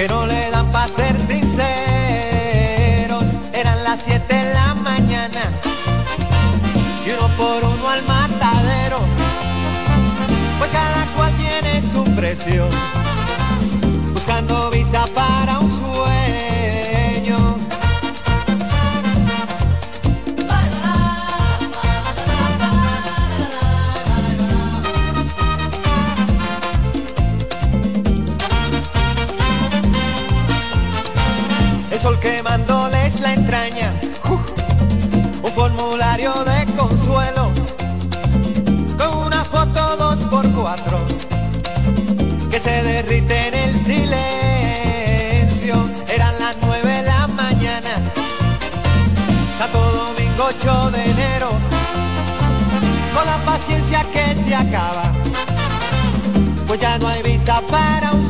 que no le dan para ser sinceros. Eran las 7 de la mañana y uno por uno al matadero. Pues cada cual tiene su precio, buscando visa para 8 de enero, con la paciencia que se acaba, pues ya no hay visa para un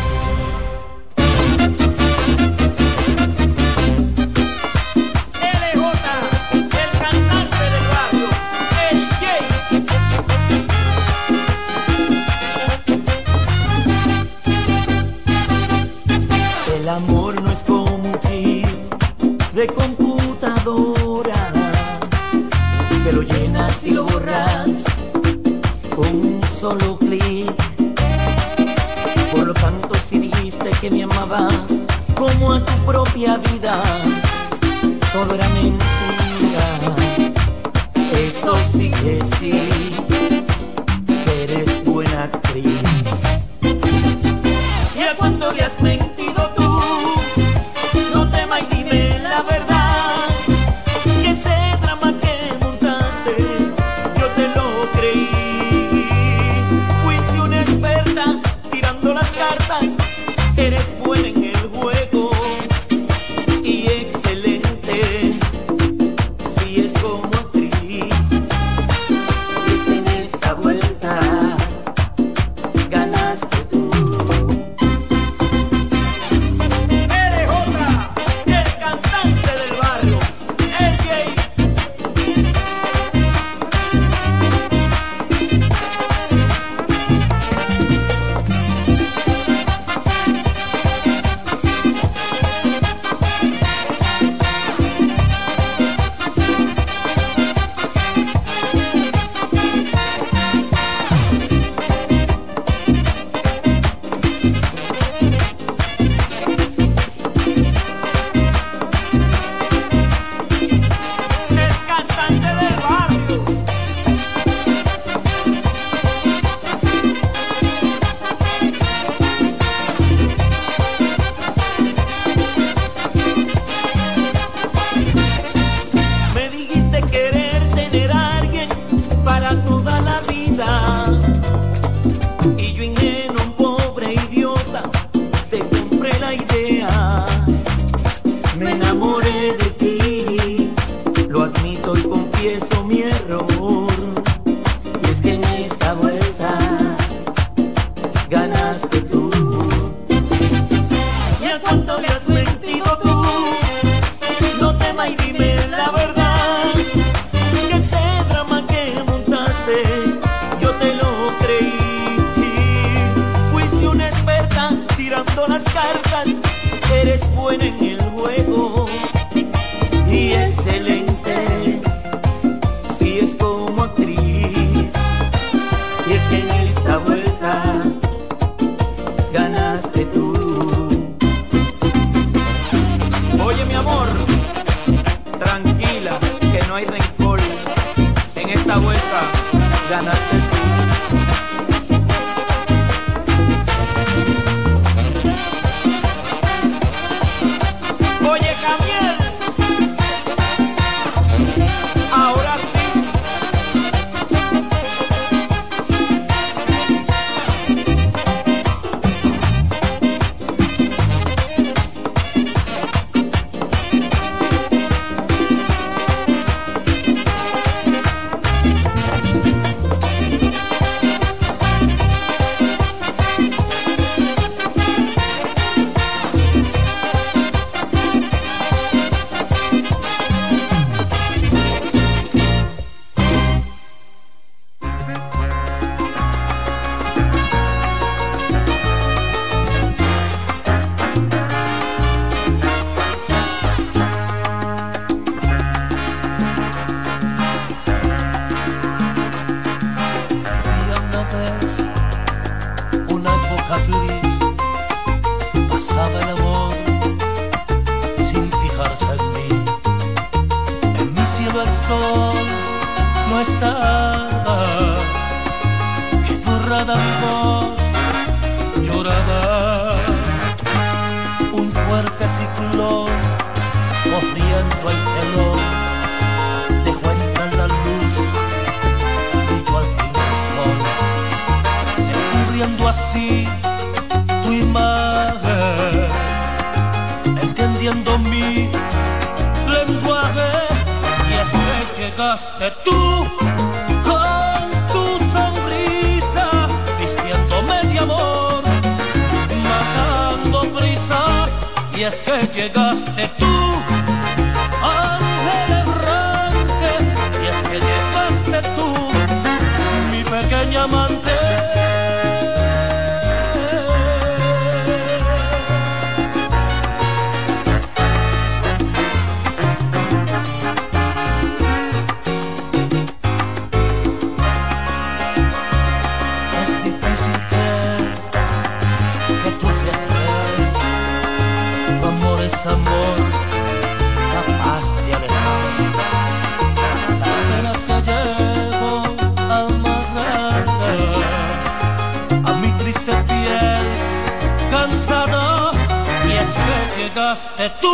Llegaste tú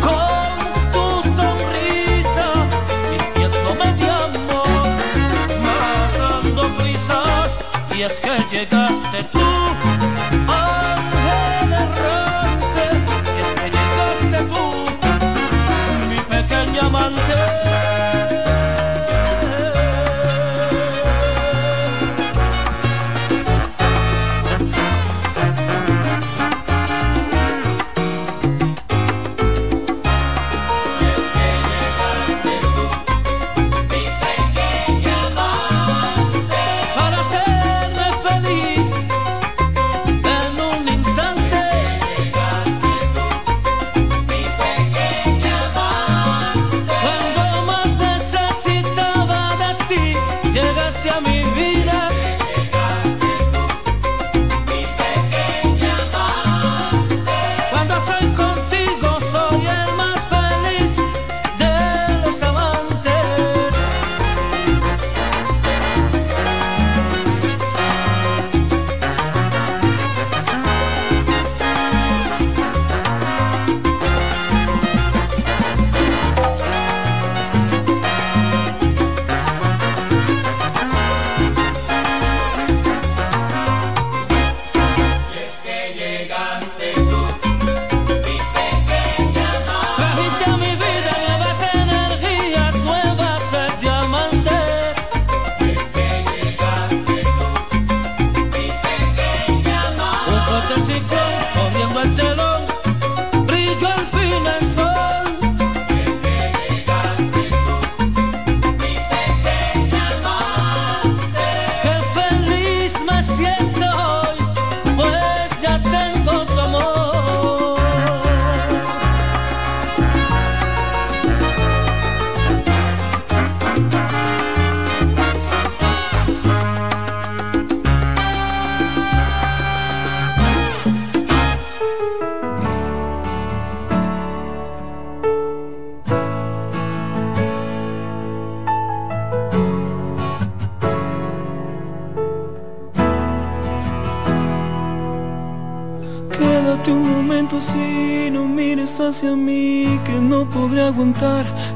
con tu sonrisa, vistiéndome de amor matando prisas y es que llegaste tú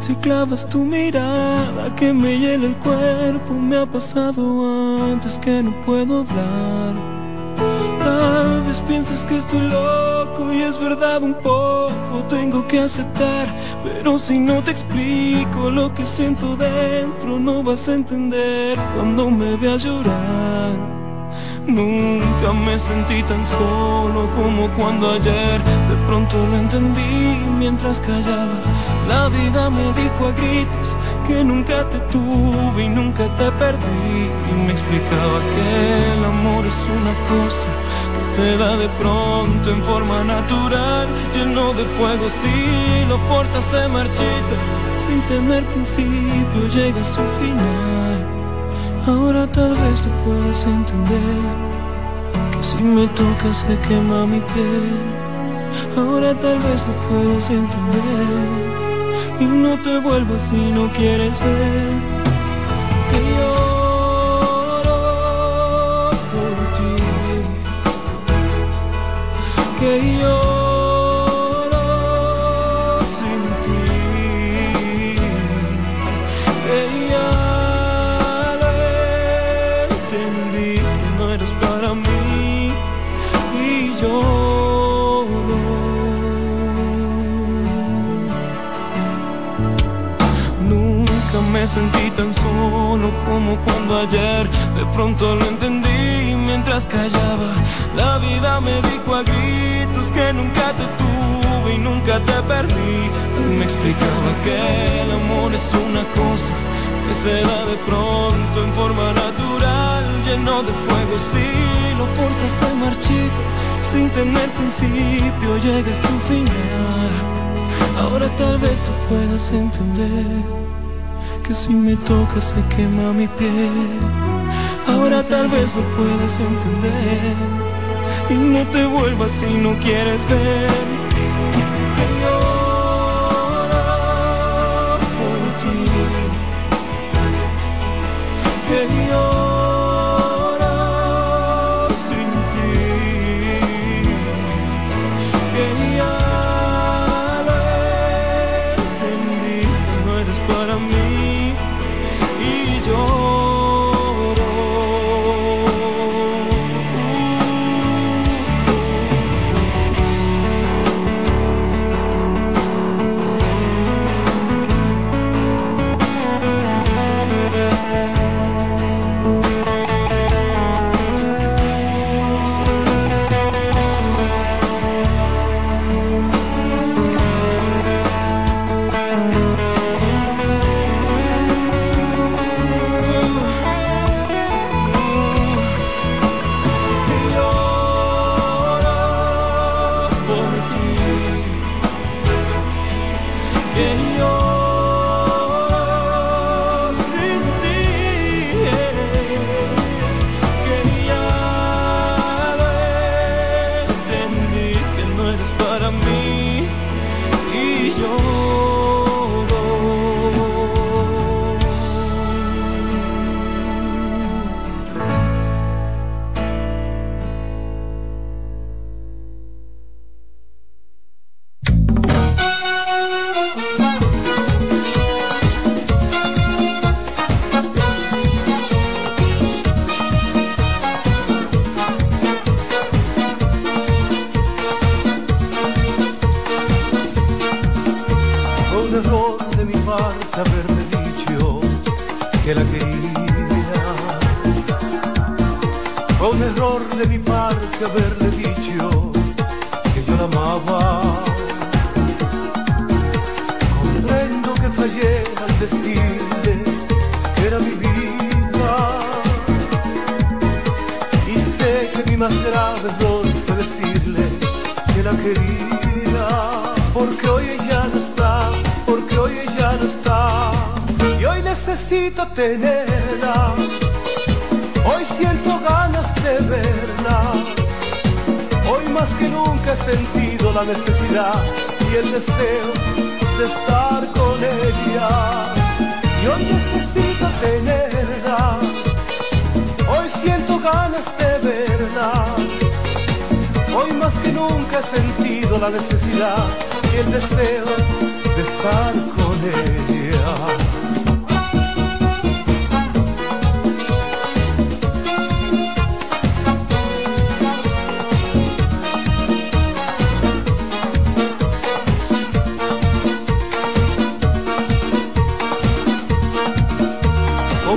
si clavas tu mirada que me hiela el cuerpo. Me ha pasado antes que no puedo hablar. Tal vez pienses que estoy loco y es verdad un poco, tengo que aceptar, pero si no te explico lo que siento dentro, no vas a entender cuando me veas llorar. Nunca me sentí tan solo como cuando ayer de pronto lo entendí mientras callaba. La vida me dijo a gritos que nunca te tuve y nunca te perdí. Y me explicaba que el amor es una cosa que se da de pronto en forma natural, lleno de fuego. Si lo forzas se marchita, sin tener principio llega a su final. Ahora tal vez lo puedas entender Que si me tocas se quema mi piel Ahora tal vez lo puedas entender y no te vuelvas si no quieres ver que lloro por ti, que yo pronto lo entendí mientras callaba. La vida me dijo a gritos que nunca te tuve y nunca te perdí. Y me explicaba que el amor es una cosa que se da de pronto en forma natural, lleno de fuego. Si lo forzas a marchito, sin tener principio, llegues tu final. Ahora tal vez tú puedas entender que si me tocas se quema mi piel. Ahora tal vez lo puedas entender y no te vuelvas si no quieres ver. Que lloro por ti, que lloro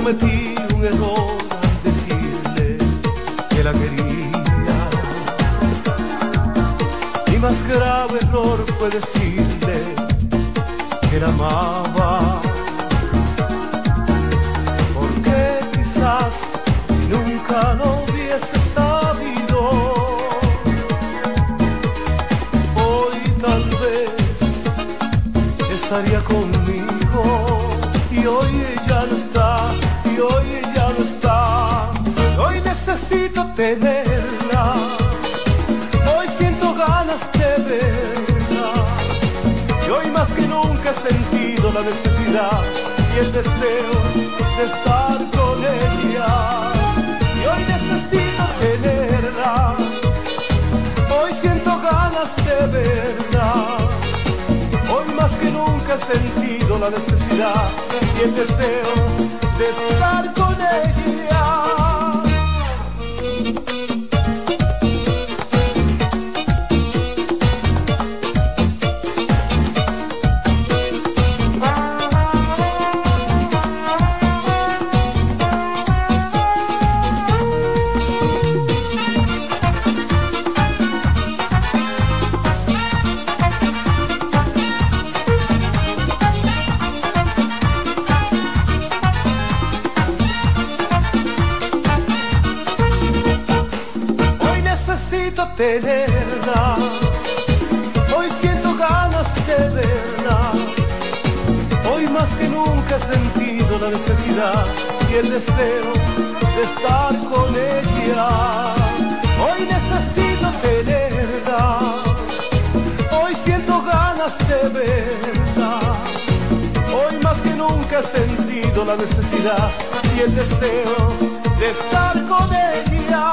Cometí un error al decirle que la quería. Mi más grave error fue decirle que la amaba. he sentido la necesidad y el deseo de estar con ella. Y hoy necesito tenerla, hoy siento ganas de verla. Hoy más que nunca he sentido la necesidad y el deseo de estar con ella. La necesidad y el deseo de estar con ella. Hoy necesito tenerla, hoy siento ganas de verla. Hoy más que nunca he sentido la necesidad y el deseo de estar con ella.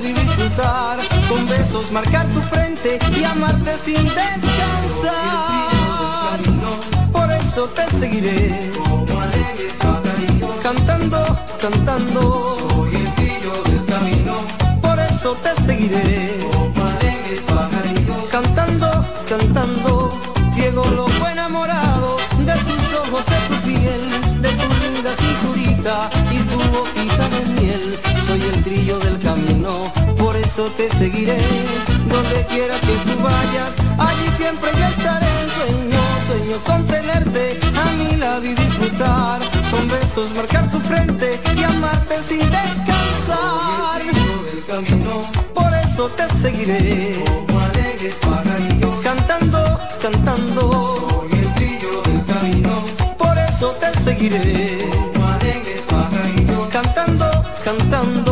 Y disfrutar. Con besos marcar tu frente y amarte sin descansar. Por eso te seguiré. Cantando, cantando. Soy el trillo del camino. Por eso te seguiré. Cantando, cantando. Ciego loco enamorado de tus ojos, de tu piel, de tu linda cinturita y tu boquita eso te seguiré. Donde quiera que tú vayas, allí siempre yo estaré. Sueño, sueño con tenerte a mi lado y disfrutar. Con besos marcar tu frente y amarte sin descansar. Por eso te seguiré. Cantando, cantando. Soy el trillo del camino. Por eso te seguiré. Cantando, cantando.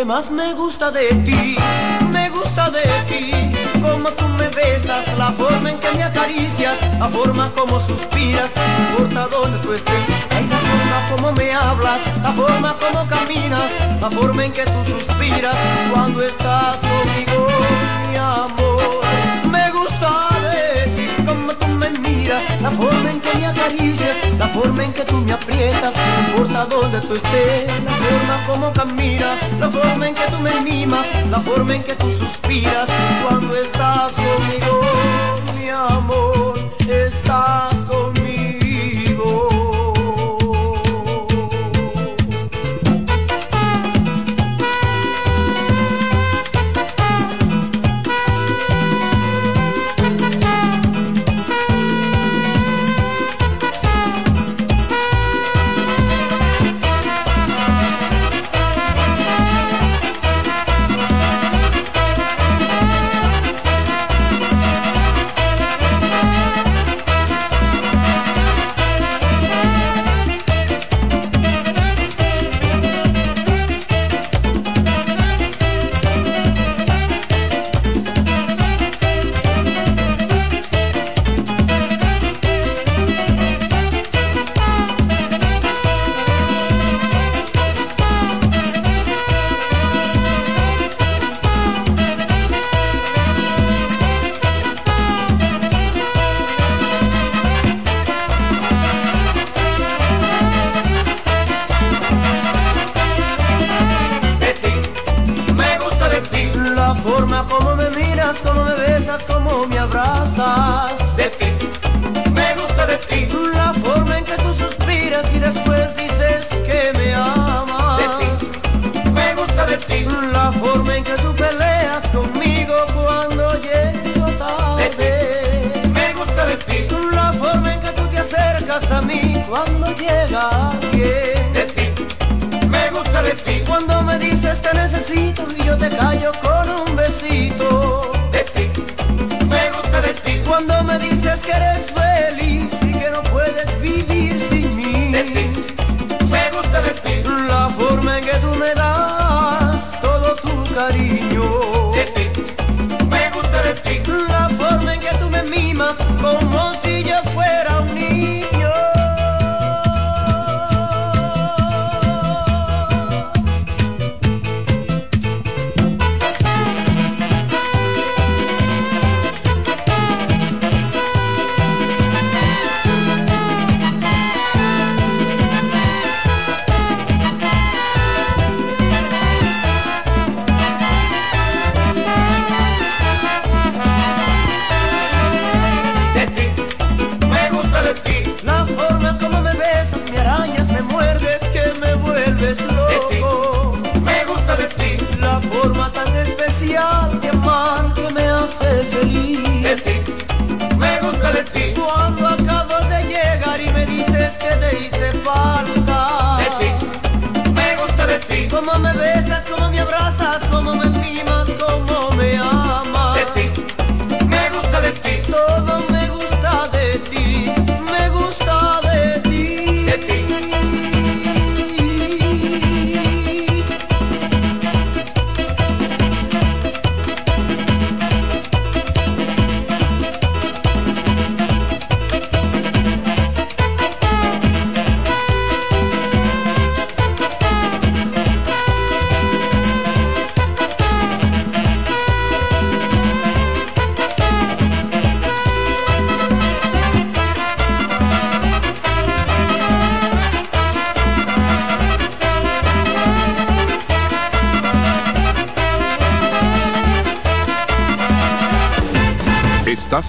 que más me gusta de ti, me gusta de ti, como tú me besas, la forma en que me acaricias, la forma como suspiras, no importa donde tú estés, la forma como me hablas, la forma como caminas, la forma en que tú suspiras. Cuando estás conmigo, mi amor tú me miras, la forma en que me acaricias, la forma en que tú me aprietas, no importa donde tú estés, la forma como caminas, la forma en que tú me mimas, la forma en que tú suspiras cuando estás conmigo, mi amor.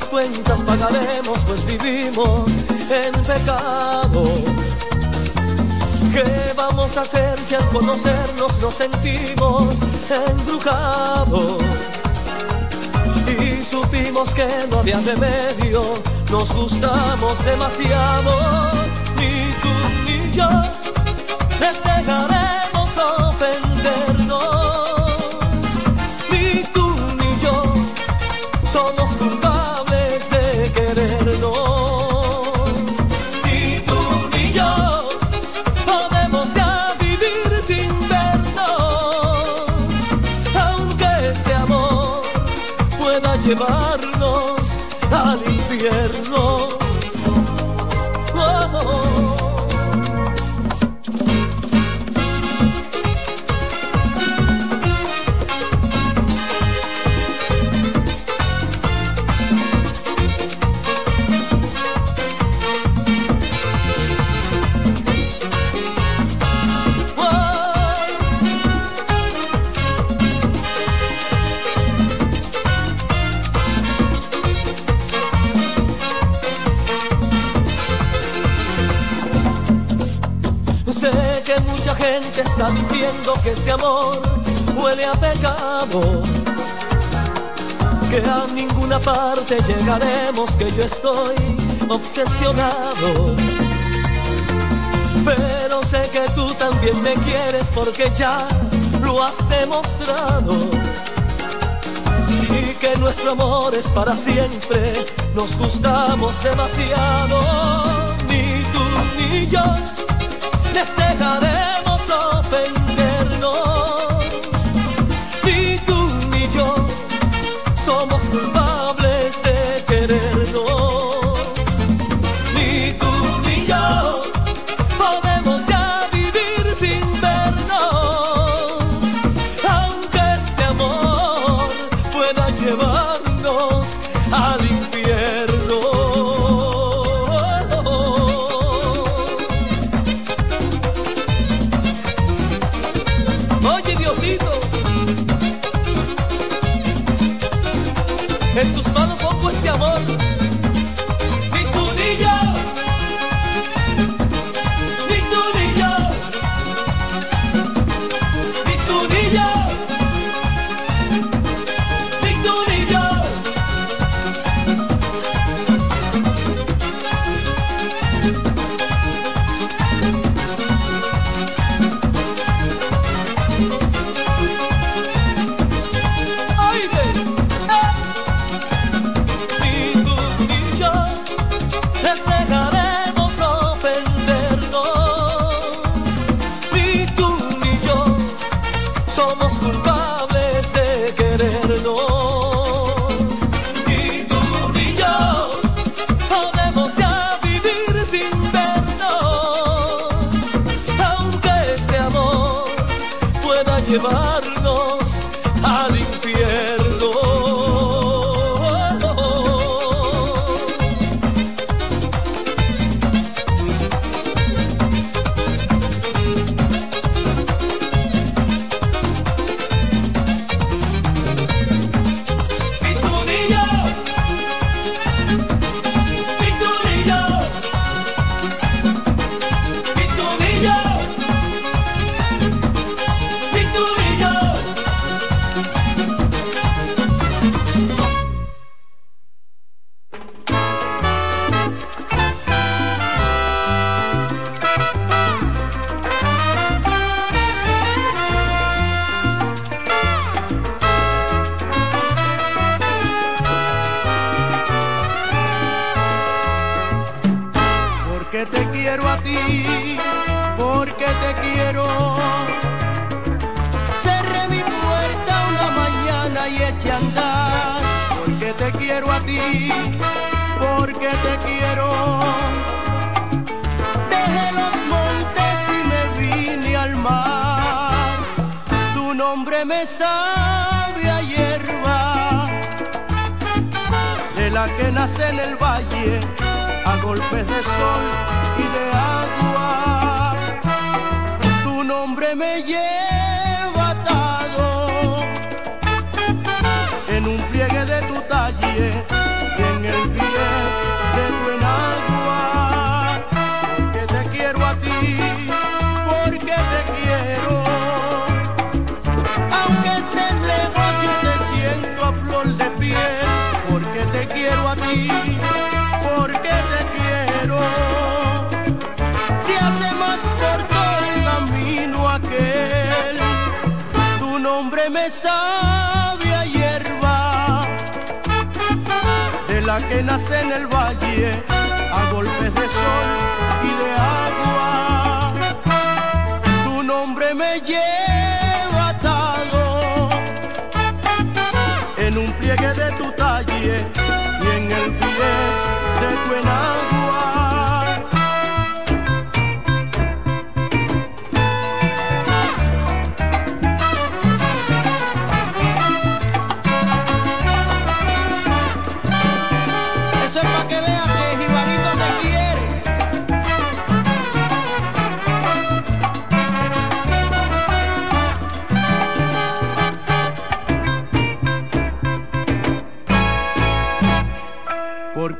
Las cuentas pagaremos, pues vivimos en pecado. ¿Qué vamos a hacer si al conocernos nos sentimos embrujados? Y supimos que no había remedio, nos gustamos demasiado, ni tú ni yo les dejaremos parte llegaremos, que yo estoy obsesionado. Pero sé que tú también me quieres porque ya lo has demostrado. Y que nuestro amor es para siempre, nos gustamos demasiado. Ni tú ni yo les dejaremos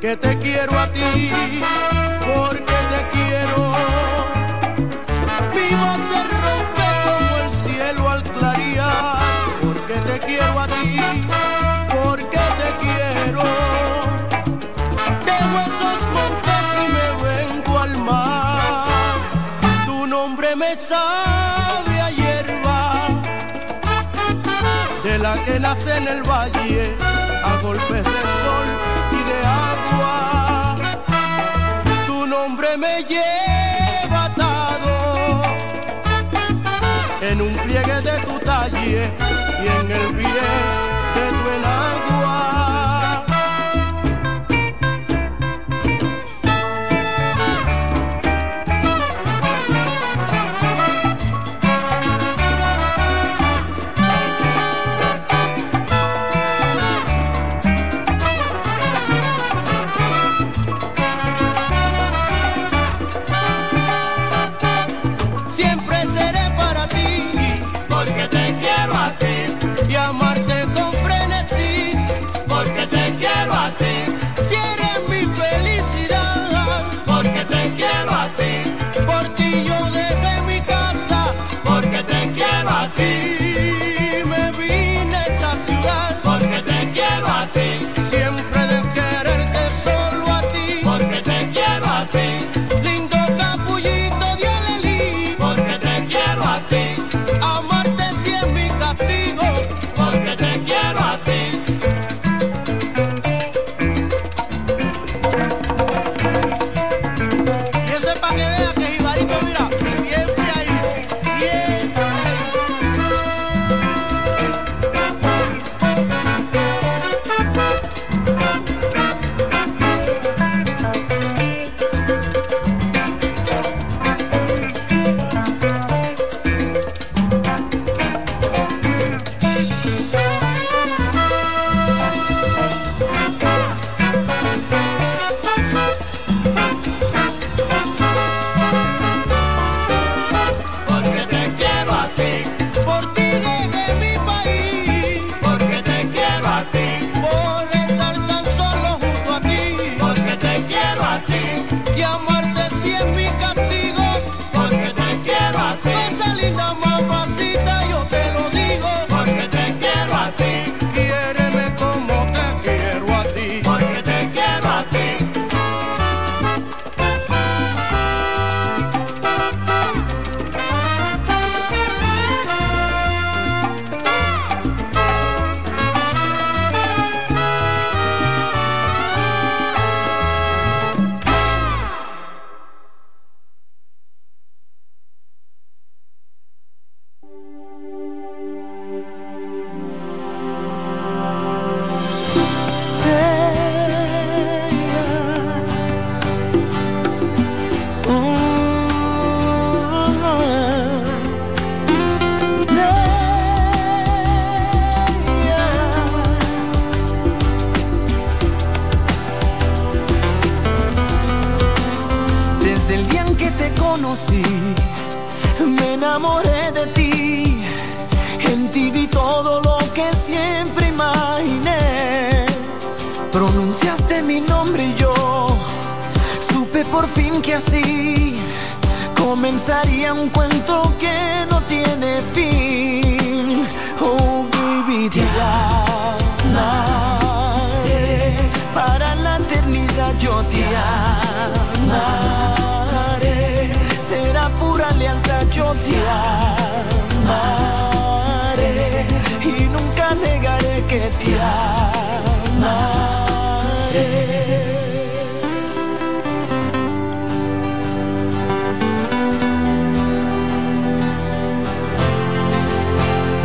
que te quiero a ti, porque te quiero. Mi voz se rompe como el cielo al clarear, porque te quiero a ti, porque te quiero. Dejo esos montes y me vengo al mar, tu nombre me sabe a hierba, de la que nace en el valle a golpes de pie y en el pie de tu Pronunciaste mi nombre y yo supe por fin que así comenzaría un cuento que no tiene fin. Oh, baby, te amaré. Para la eternidad yo te amaré. Será pura lealtad, yo te amaré. Y nunca negaré que te amaré.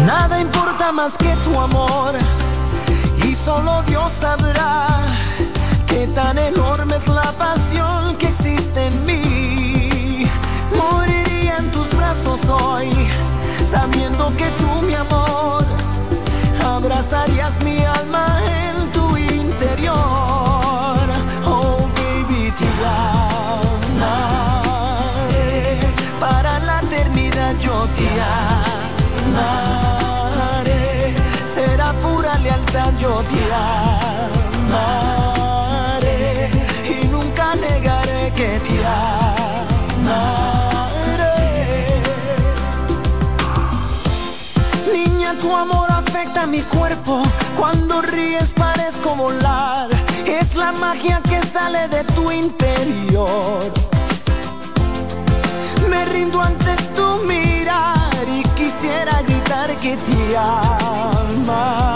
Nada importa más que tu amor y solo Dios sabrá qué tan enorme es la pasión amaré. Será pura lealtad, yo te amaré. Y nunca negaré que te amaré. Niña, tu amor afecta mi cuerpo. Cuando ríes parezco volar. Es la magia que sale de tu interior. Me rindo ante tu mirar y quisiera gritar que te amaré.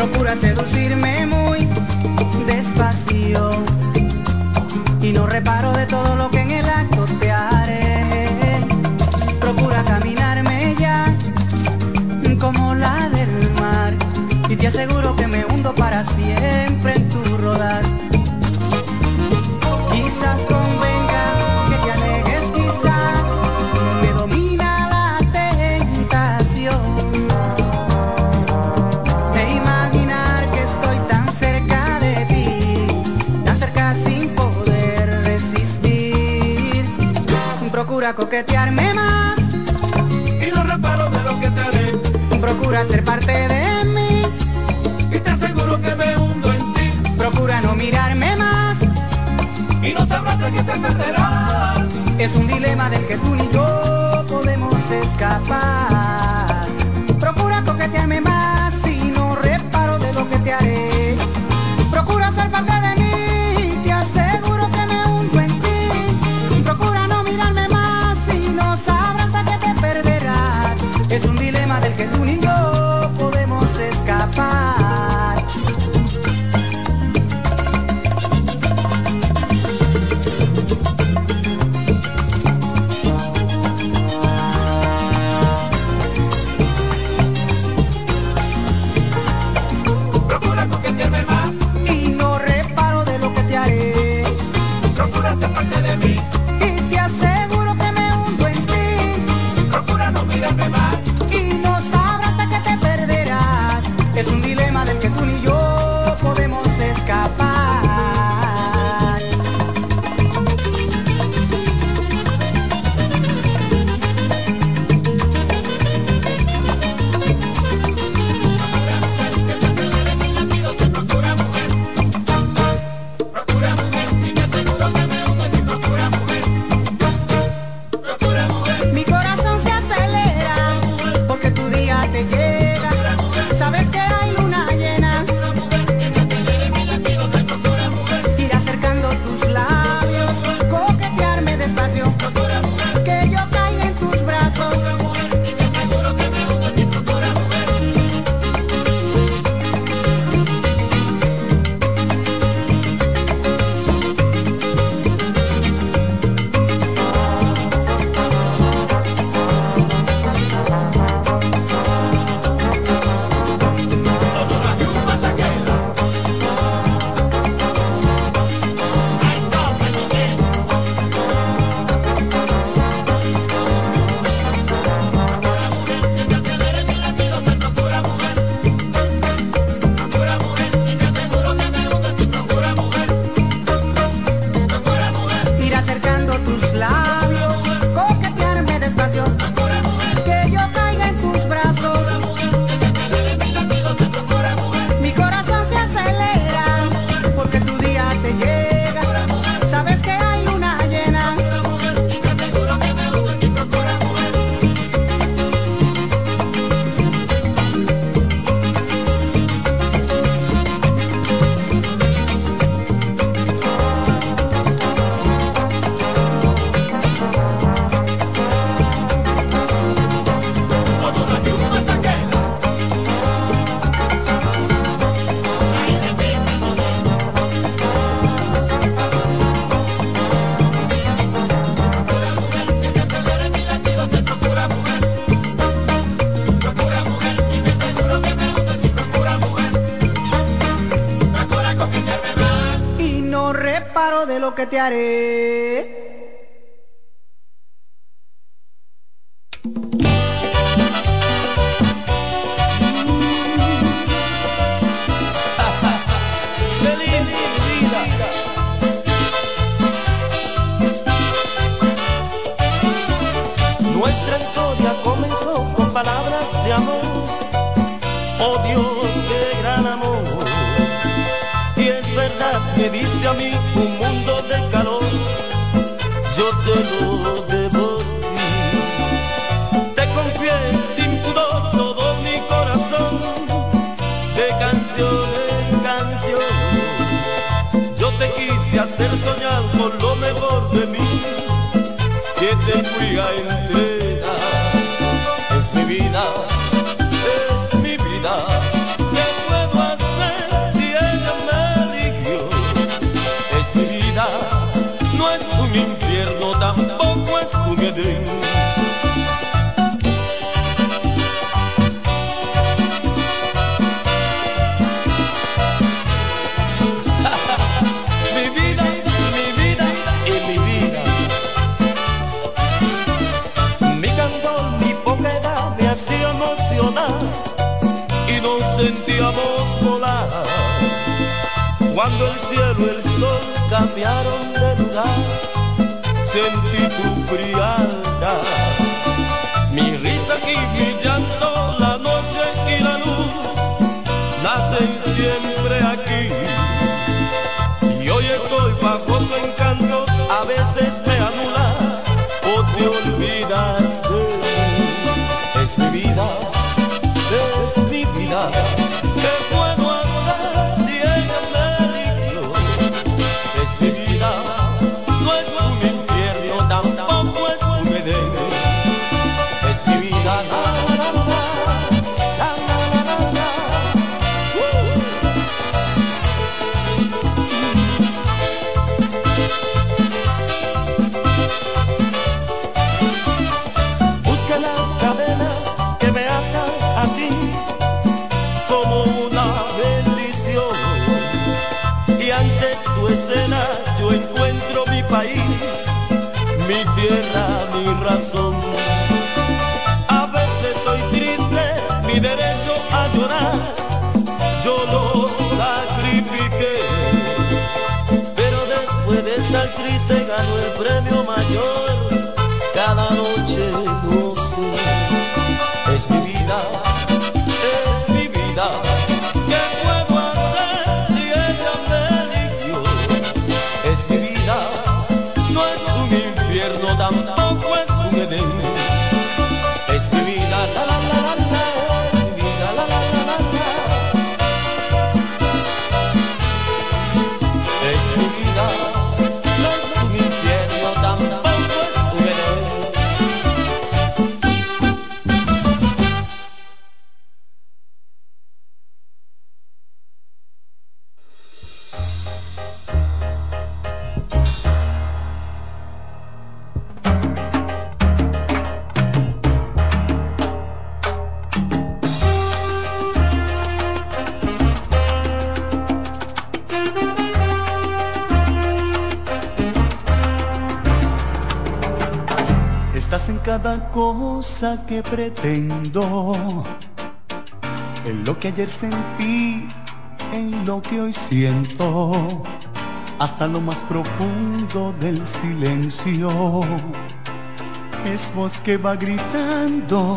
Procura seducirme muy despacio y no reparo de todo lo que en el acto te haré. Procura caminarme ya como la del mar y te aseguro que me hundo para siempre Es un dilema del que tú ni yo podemos escapar. Reparo de en cada cosa que pretendo, en lo que ayer sentí, en lo que hoy siento, hasta lo más profundo del silencio. Es voz que va gritando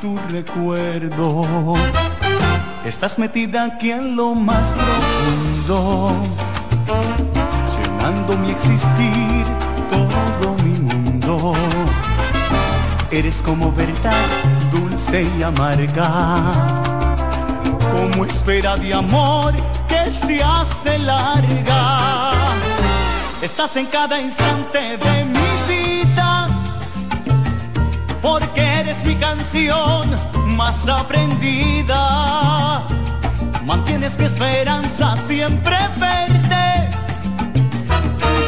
tu recuerdo. Estás metida aquí en lo más profundo, llenando mi existir, todo mi mundo. Eres como verdad dulce y amarga, como espera de amor que se hace larga. Estás en cada instante de mi vida, porque eres mi canción más aprendida. Mantienes mi esperanza siempre verde,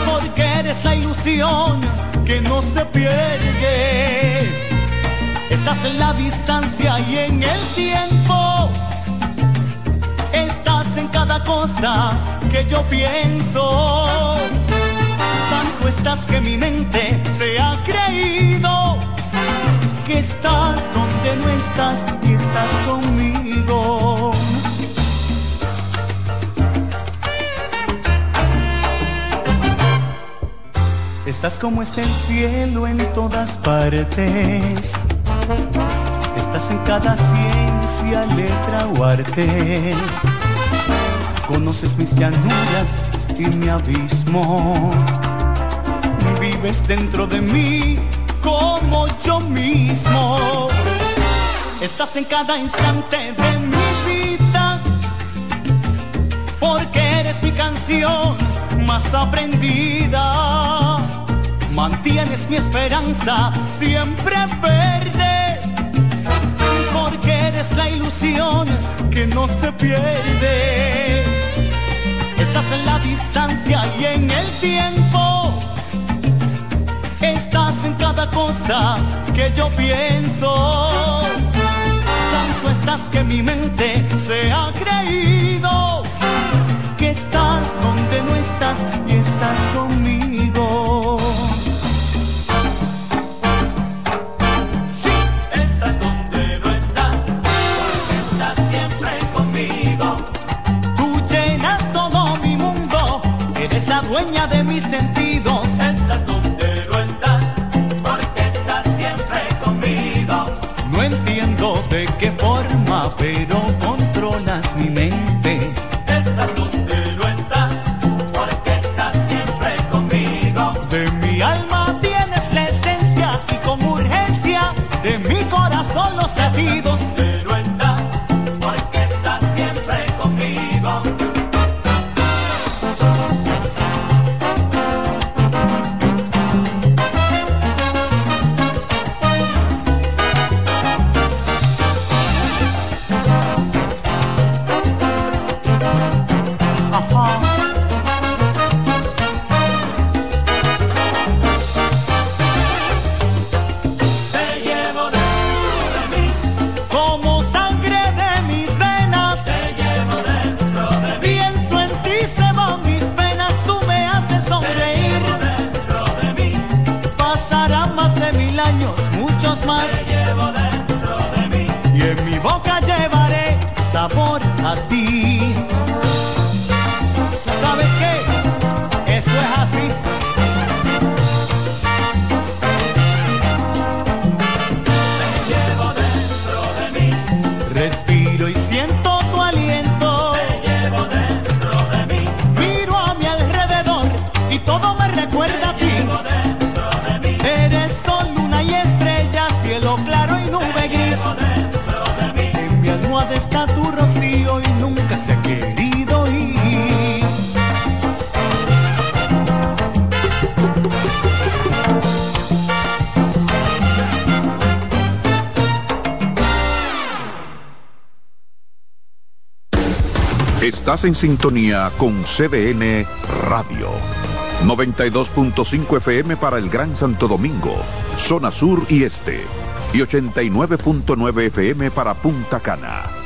porque eres la ilusión que no se pierde. Estás en la distancia y en el tiempo. Estás en cada cosa que yo pienso. Tanto estás que mi mente se ha creído que estás donde no estás y estás conmigo. Estás como está el cielo en todas partes. Estás en cada ciencia, letra o arte. Conoces mis llanuras y mi abismo. Vives dentro de mí como yo mismo. Estás en cada instante de mi vida. Porque eres mi canción más aprendida. Mantienes mi esperanza siempre verde. Porque eres la ilusión que no se pierde. Estás en la distancia y en el tiempo. Estás en cada cosa que yo pienso. Tanto estás que mi mente se ha creído que estás donde no estás y estás conmigo. Dueña de mis sentidos. Estás donde no estás, porque estás siempre conmigo. No entiendo de qué forma, pero mi boca llevaré sabor a ti. Querido. Estás en sintonía con CDN Radio. 92.5 FM para el Gran Santo Domingo, zona sur y este. Y 89.9 FM para Punta Cana.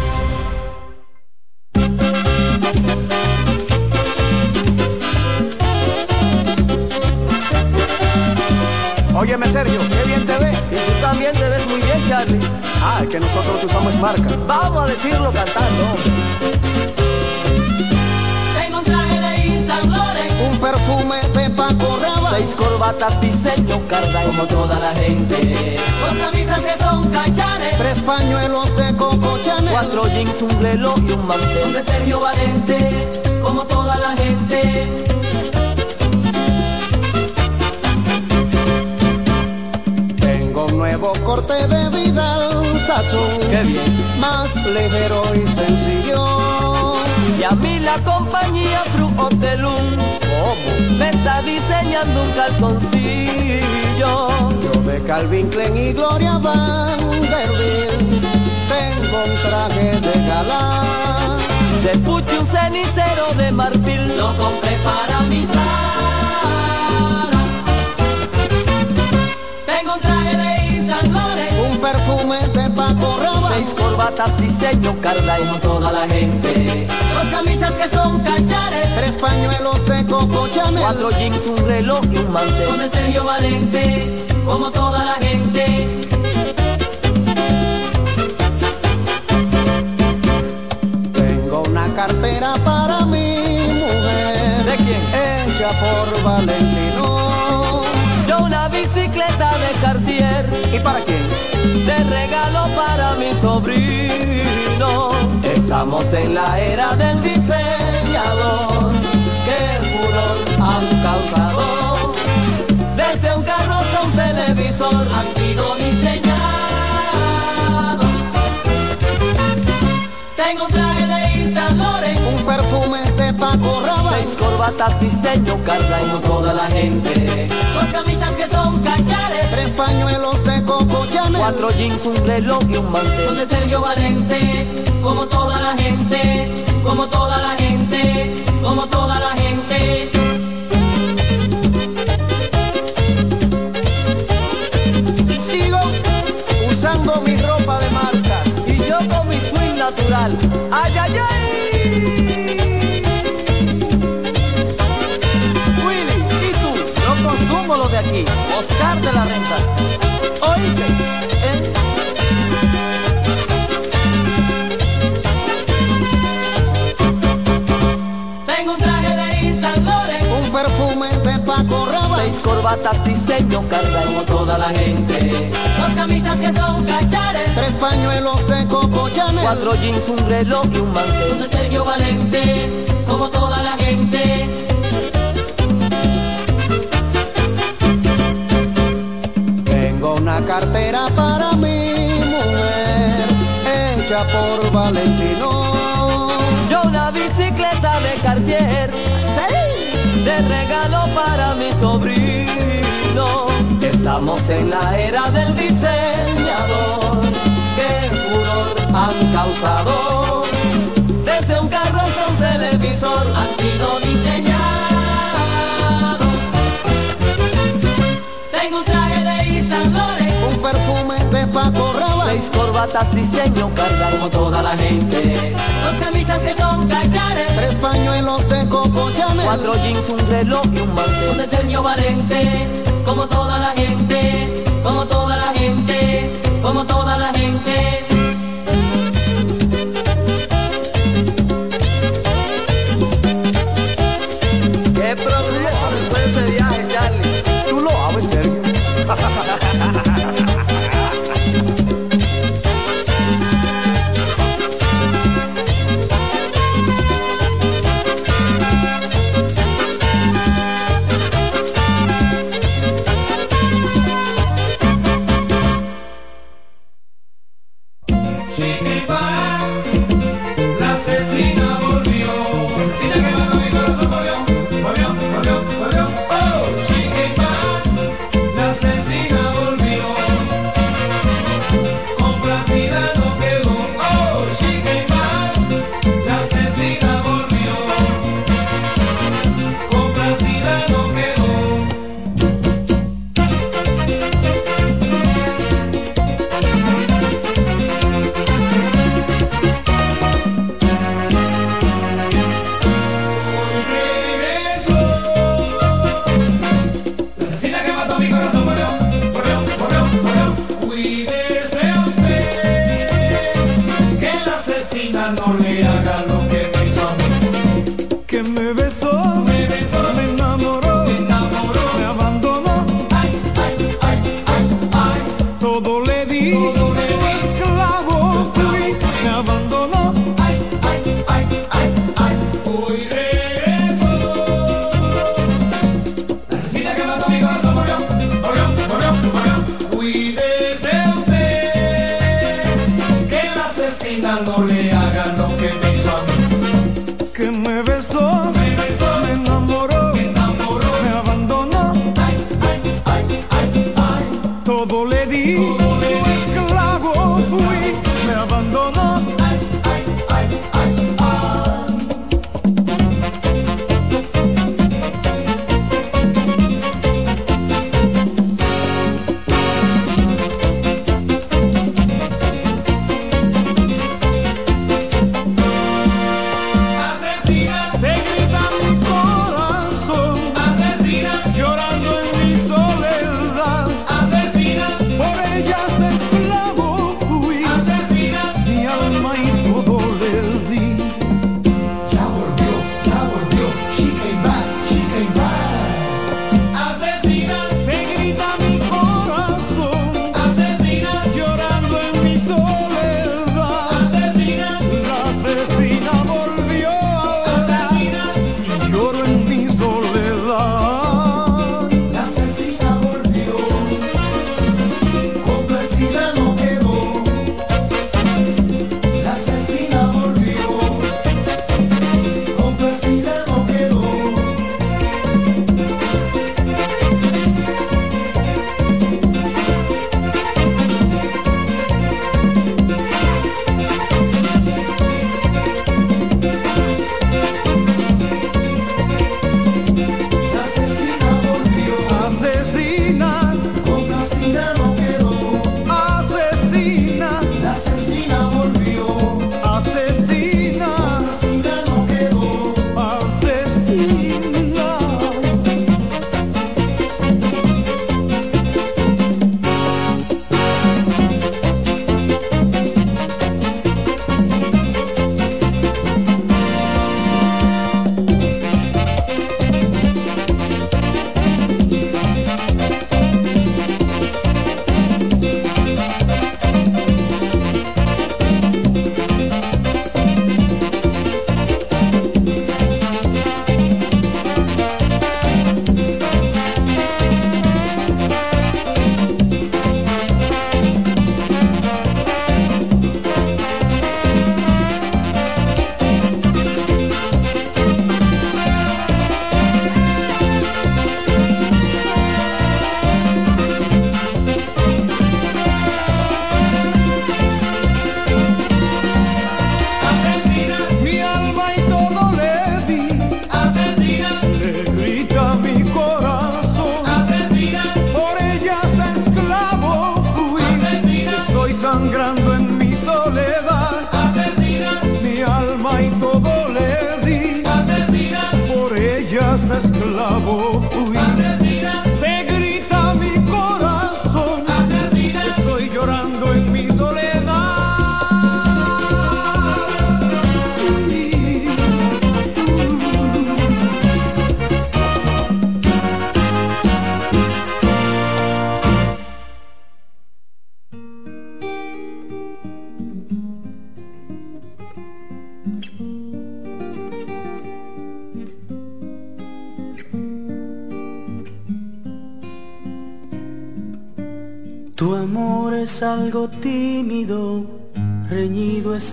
Corbatas, diseño, carda como toda la gente. Con camisas que son cachares, Tres pañuelos de Coco Chanel. Cuatro jeans, un reloj y un son mantel. de Sergio Valente, como toda la gente. Tengo un nuevo corte de Vidal Sassoon. Qué bien. Más ligero y sencillo. Y a mí la compañía Blue Hotelum ¿Cómo? Me está diseñando un calzoncillo. Yo de Calvin Klein y Gloria Vanderbilt tengo un traje de gala. De puchi un cenicero de marfil. Lo compré para mi sala. Laurent, Un perfume de Paco Rabanne. Seis corbatas, diseño, carda como toda la gente. Dos camisas que son cachares, Tres pañuelos de Coco Chanel. Cuatro jeans, un reloj y un mantel. de Sergio Valente, como toda la gente. Tengo una cartera para mi mujer. ¿De quién? Hecha por Valentino. Yo una bicicleta de Cartier. ¿Y para quién? De regalo para mi sobrino. Estamos en la era del diseñador. Que furor han causado. Desde un carro hasta un televisor. Han sido diseñados. Tengo Paco Rabanne. Seis corbatas, diseño, carda como toda la gente. Dos camisas que son cachares, Tres pañuelos de Coco Chanel. Cuatro jeans, un reloj y un son mantel. de Sergio Valente, como toda la gente, como toda la gente, como toda la gente. Sigo usando mi ropa de marcas. Y yo con mi swing natural. ¡Ay, ay, ay! Aquí. Oscar de la Renta. Oíste. ¿eh? Tengo un traje de Laurent, Un perfume de Paco Rabanne. Seis corbatas, diseño, carda como toda la gente. Dos camisas que son cachares, Tres pañuelos de Coco Chanel. Cuatro jeans, un reloj y un mantel. de Sergio Valente, como toda la gente. Cartera para mi mujer. Hecha por Valentino. Yo una bicicleta de Cartier. De regalo para mi sobrino. Estamos en la era del diseñador. Que furor han causado. Desde un carro hasta un televisor. Han sido diseñados. Tengo un Paco Rabanne. Seis corbatas, diseño, carda como toda la gente. Dos camisas que son cachares, Tres pañuelos de Coco Chanel. Cuatro jeans, un reloj y un mantel. de Sergio Valente, como toda la gente, como toda la gente, como toda la gente.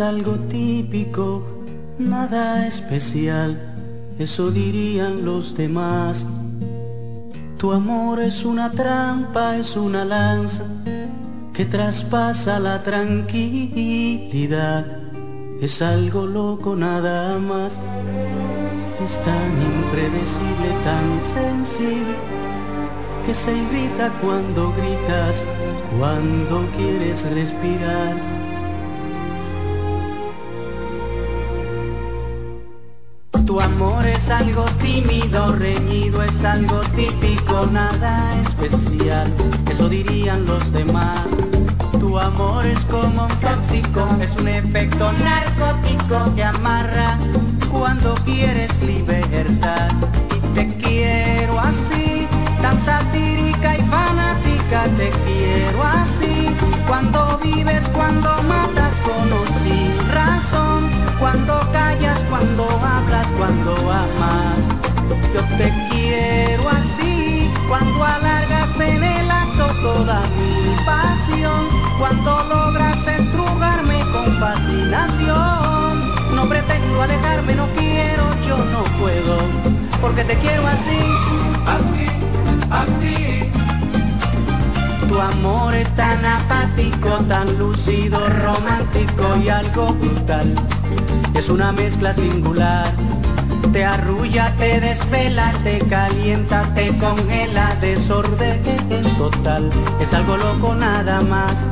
algo típico, nada especial, eso dirían los demás. Tu amor es una trampa, es una lanza que traspasa la tranquilidad. Es algo loco nada más. Es tan impredecible, tan sensible, que se irrita cuando gritas, cuando quieres respirar. Es algo tímido, reñido, es algo típico, nada especial, eso dirían los demás. Tu amor es como un tóxico, es un efecto narcótico que amarra cuando quieres libertad. Y te quiero así, tan satírica y fanática, te quiero así. Cuando vives, cuando matas con o sin razón, cuando cuando hablas, cuando amas. Yo te quiero así, cuando alargas en el acto toda mi pasión, cuando logras estrujarme con fascinación. No pretendo alejarme, no quiero, yo no puedo, porque te quiero así, así, así. Tu amor es tan apático, tan lúcido, romántico y algo brutal. Es una mezcla singular. Te arrulla, te desvela, te calienta, te congela, desorden total. Es algo loco nada más.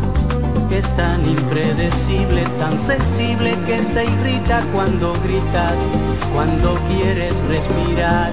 Es tan impredecible, tan sensible que se irrita cuando gritas, cuando quieres respirar.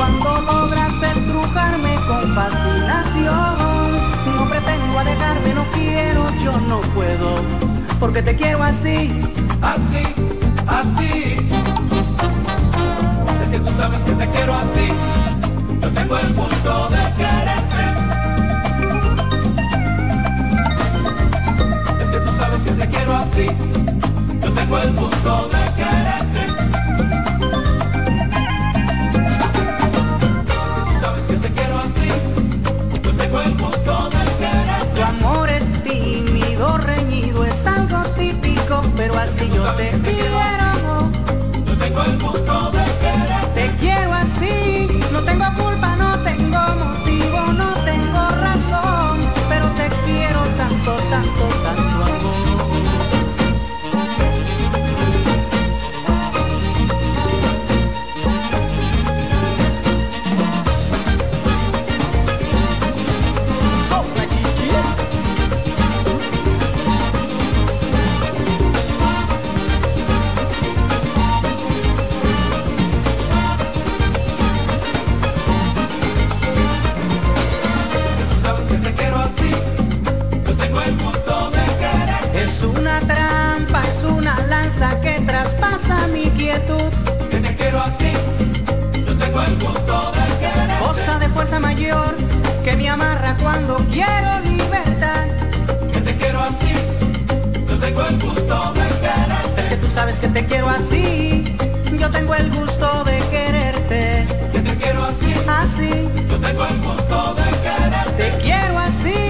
cuando logras estrujarme con fascinación. No pretendo alejarme, no quiero, yo no puedo, porque te quiero así, así, así. Es que tú sabes que te quiero así. Yo tengo el gusto de quererte. Es que tú sabes que te quiero así. Yo tengo el gusto de quererte. Así yo te quiero. Yo tengo el gusto de mi quietud. Que te quiero así. Yo tengo el gusto de quererte. Cosa de fuerza mayor que me amarra cuando quiero libertad. Que te quiero así. Yo tengo el gusto de quererte. Es que tú sabes que te quiero así. Yo tengo el gusto de quererte. Que te quiero así. Así. Yo tengo el gusto de quererte. Te quiero así.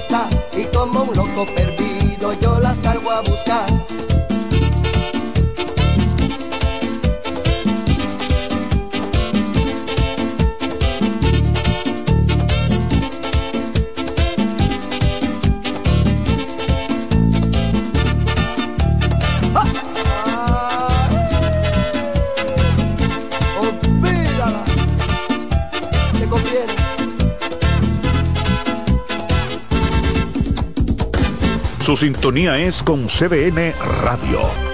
está y como un loco perdido sintonía es con CBN Radio.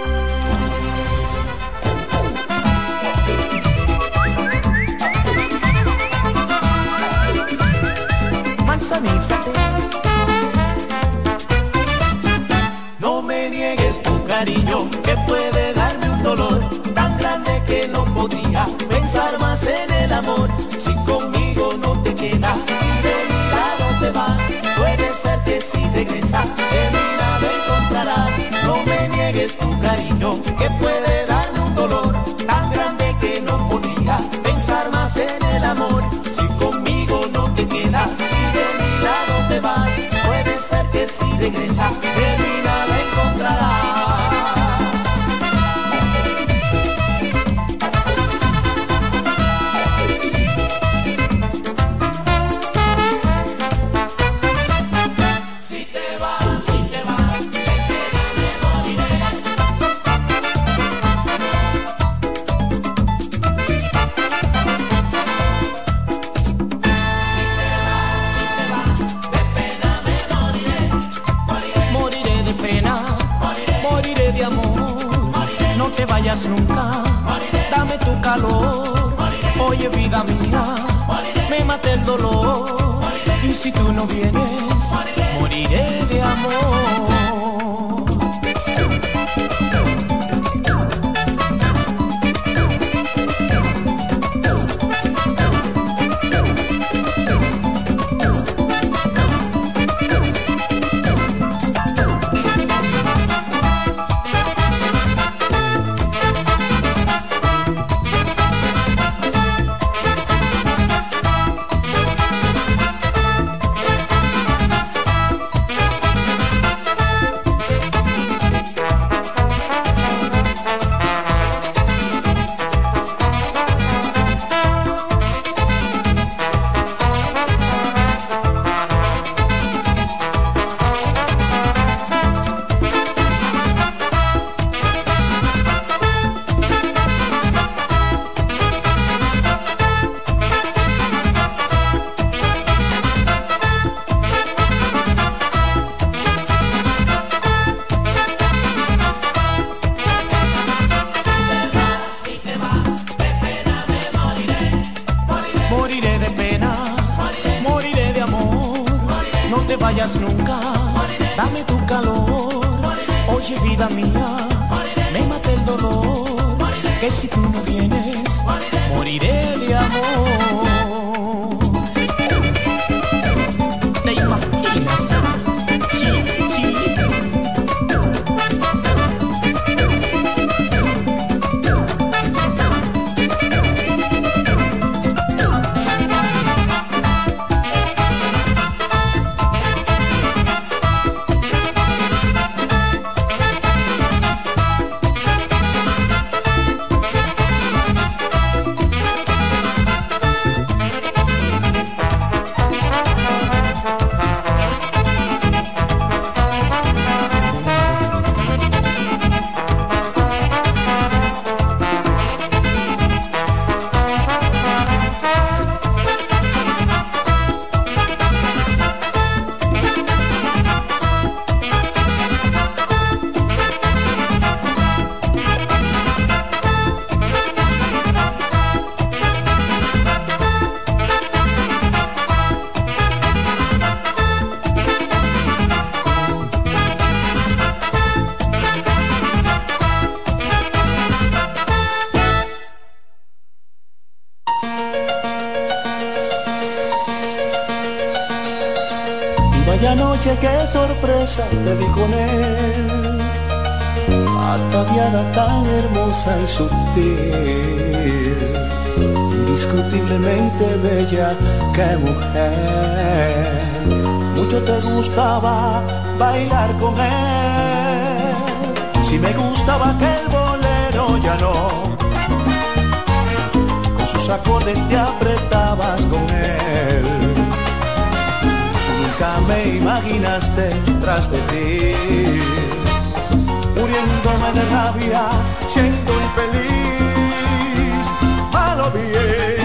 Gustaba bailar con él, si me gustaba aquel bolero ya no. Con sus acordes te apretabas con él. Nunca me imaginaste tras de ti, muriéndome de rabia, siendo infeliz, malo bien,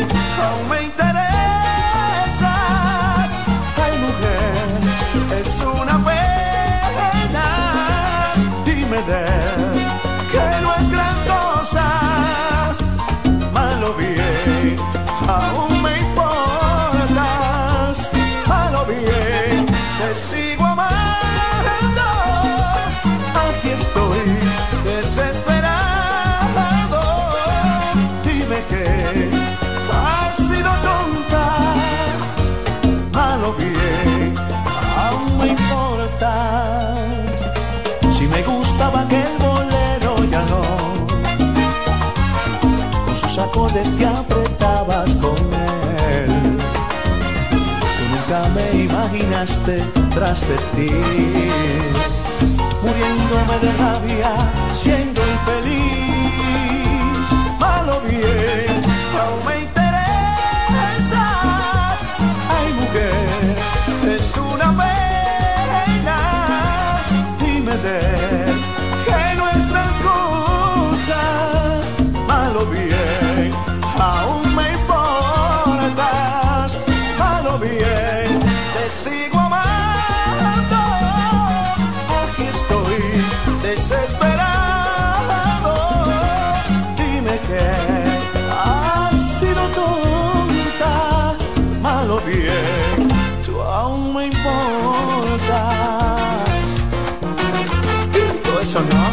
acordes te apretabas con él. Tú nunca me imaginaste tras de ti, muriéndome de rabia, siendo infeliz, desesperado, dime que has sido tonta, malo bien, tú aún me importas. Todo eso no.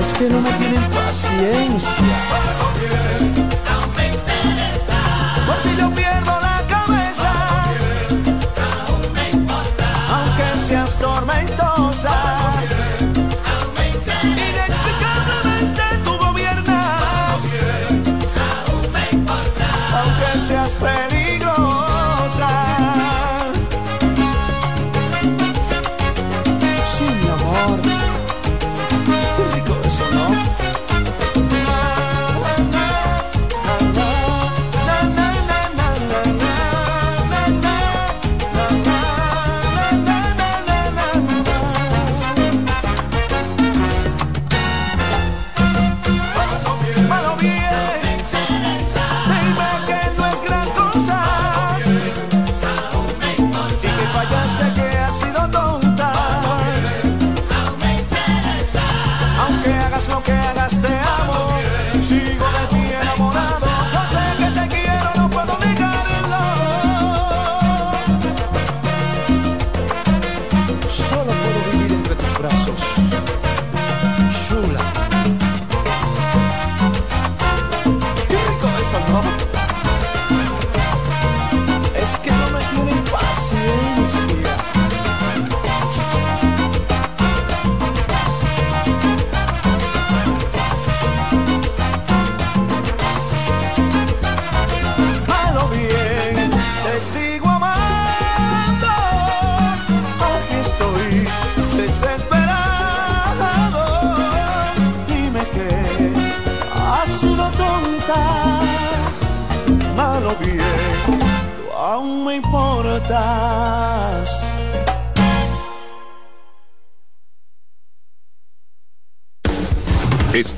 Es que no me tienen paciencia. Porque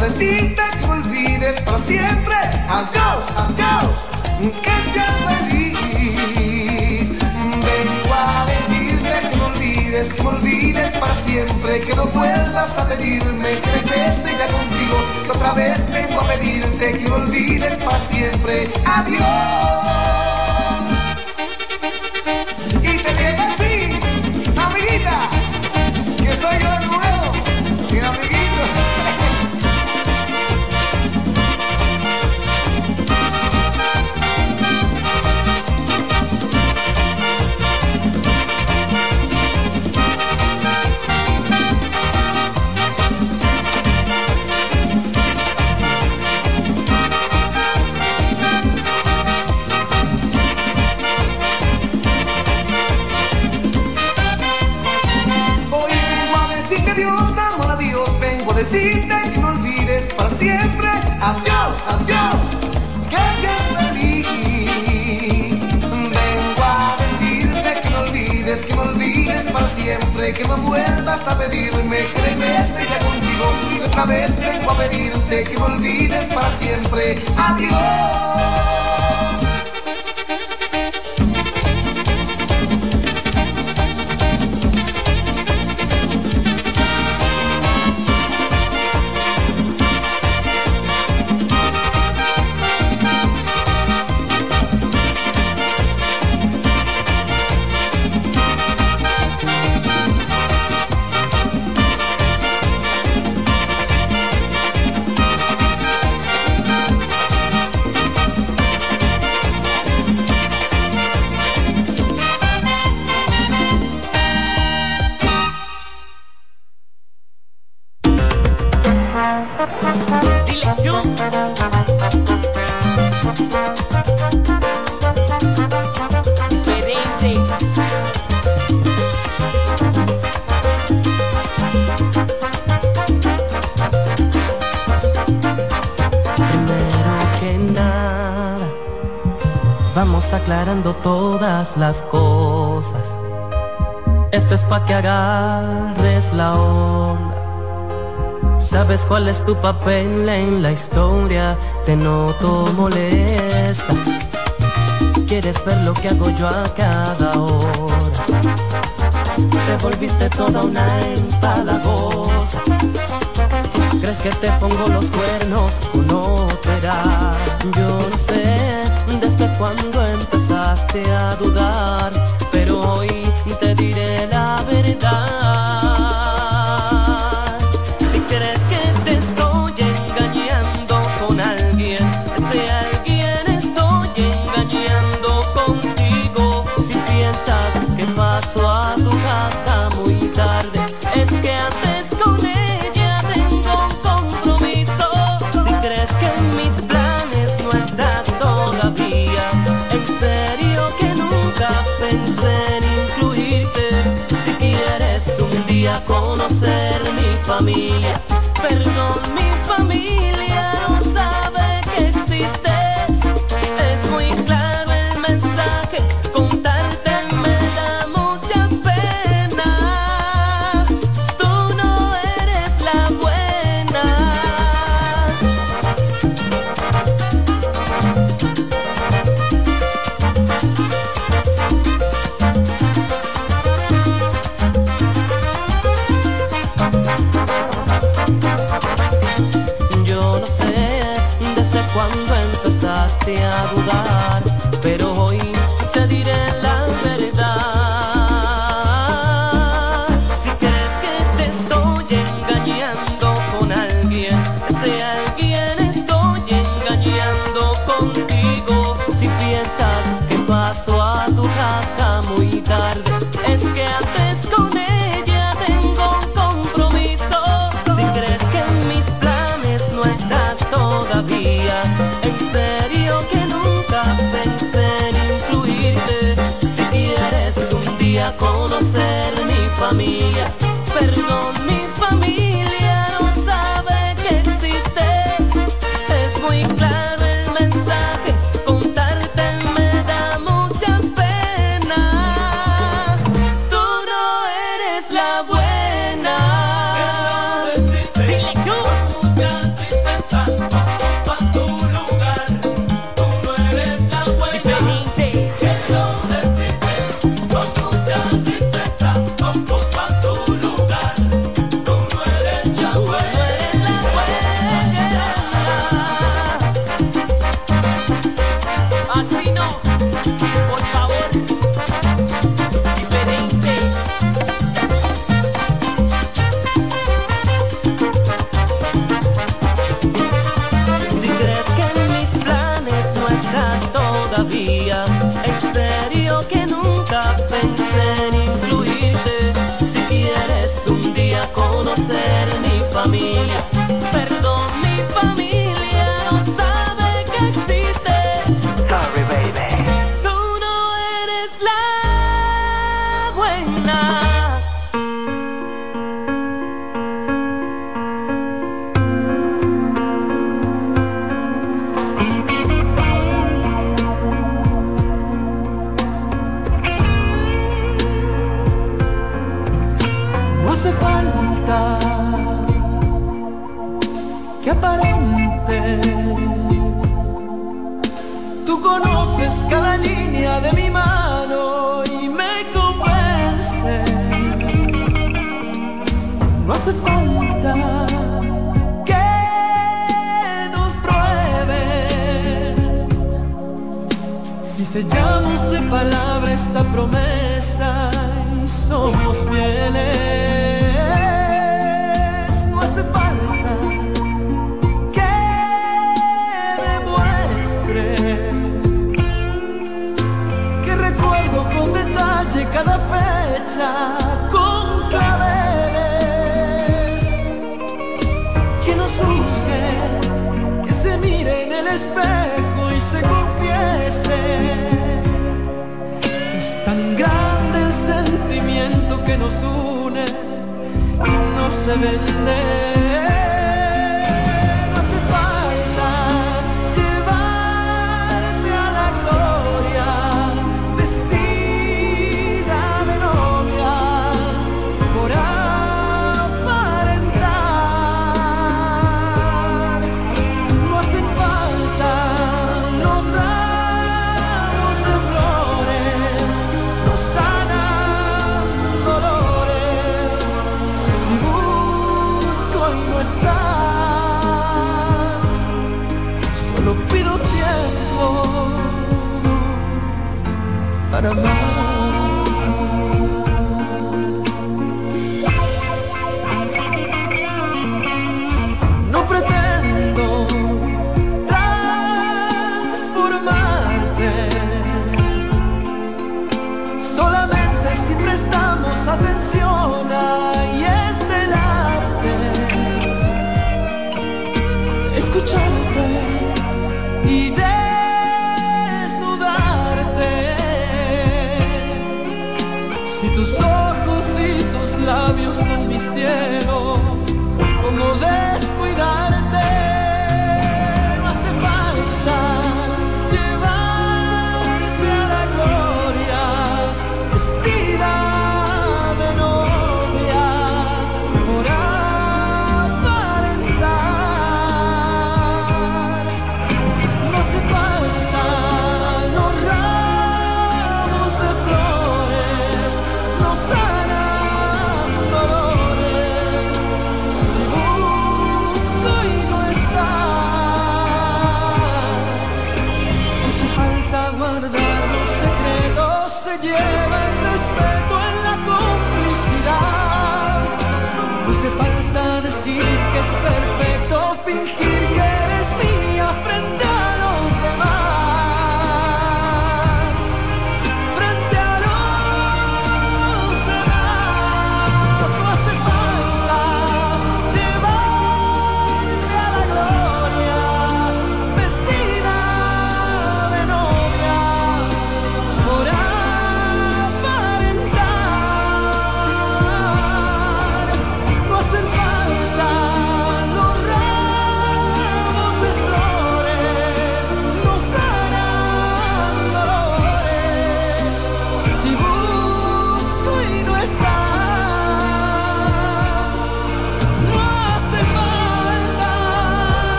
Decirte que me olvides para siempre. Adiós, adiós, que seas feliz. Vengo a decirte que me olvides, que me olvides para siempre, que no vuelvas a pedirme que regrese ya contigo, que otra vez vengo a pedirte que me olvides para siempre. Adiós. Que no vuelvas a pedirme regrese ya contigo. Y otra vez vengo a pedirte que no olvides para siempre. Adiós. Es tu papel en la historia? Te noto molesta. Quieres ver lo que hago yo a cada hora. Te volviste toda una empalagosa. ¿Crees que te pongo los cuernos o no será? Yo no sé desde cuándo empezaste a dudar, pero hoy te diré la verdad. Para amar.